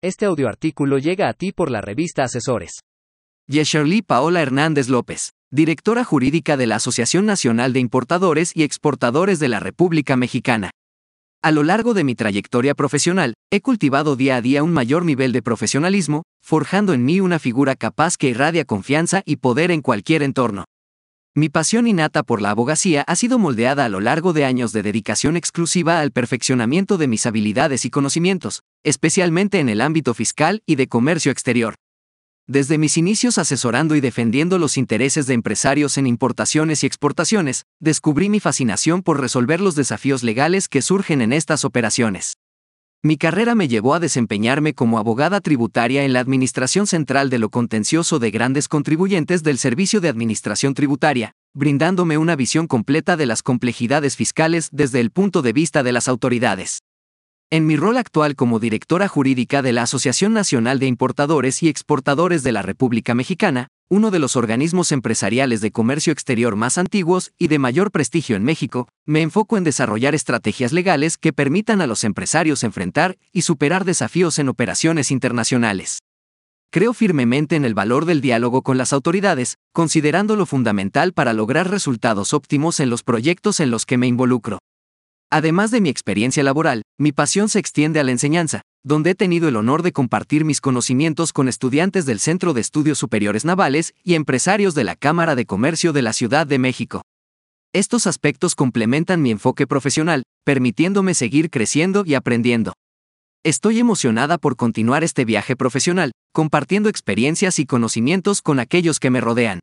Este audioartículo llega a ti por la revista Asesores. Yesherly Paola Hernández López, directora jurídica de la Asociación Nacional de Importadores y Exportadores de la República Mexicana. A lo largo de mi trayectoria profesional, he cultivado día a día un mayor nivel de profesionalismo, forjando en mí una figura capaz que irradia confianza y poder en cualquier entorno. Mi pasión innata por la abogacía ha sido moldeada a lo largo de años de dedicación exclusiva al perfeccionamiento de mis habilidades y conocimientos, especialmente en el ámbito fiscal y de comercio exterior. Desde mis inicios asesorando y defendiendo los intereses de empresarios en importaciones y exportaciones, descubrí mi fascinación por resolver los desafíos legales que surgen en estas operaciones. Mi carrera me llevó a desempeñarme como abogada tributaria en la Administración Central de lo Contencioso de Grandes Contribuyentes del Servicio de Administración Tributaria, brindándome una visión completa de las complejidades fiscales desde el punto de vista de las autoridades. En mi rol actual como directora jurídica de la Asociación Nacional de Importadores y Exportadores de la República Mexicana, uno de los organismos empresariales de comercio exterior más antiguos y de mayor prestigio en México, me enfoco en desarrollar estrategias legales que permitan a los empresarios enfrentar y superar desafíos en operaciones internacionales. Creo firmemente en el valor del diálogo con las autoridades, considerándolo fundamental para lograr resultados óptimos en los proyectos en los que me involucro. Además de mi experiencia laboral, mi pasión se extiende a la enseñanza, donde he tenido el honor de compartir mis conocimientos con estudiantes del Centro de Estudios Superiores Navales y empresarios de la Cámara de Comercio de la Ciudad de México. Estos aspectos complementan mi enfoque profesional, permitiéndome seguir creciendo y aprendiendo. Estoy emocionada por continuar este viaje profesional, compartiendo experiencias y conocimientos con aquellos que me rodean.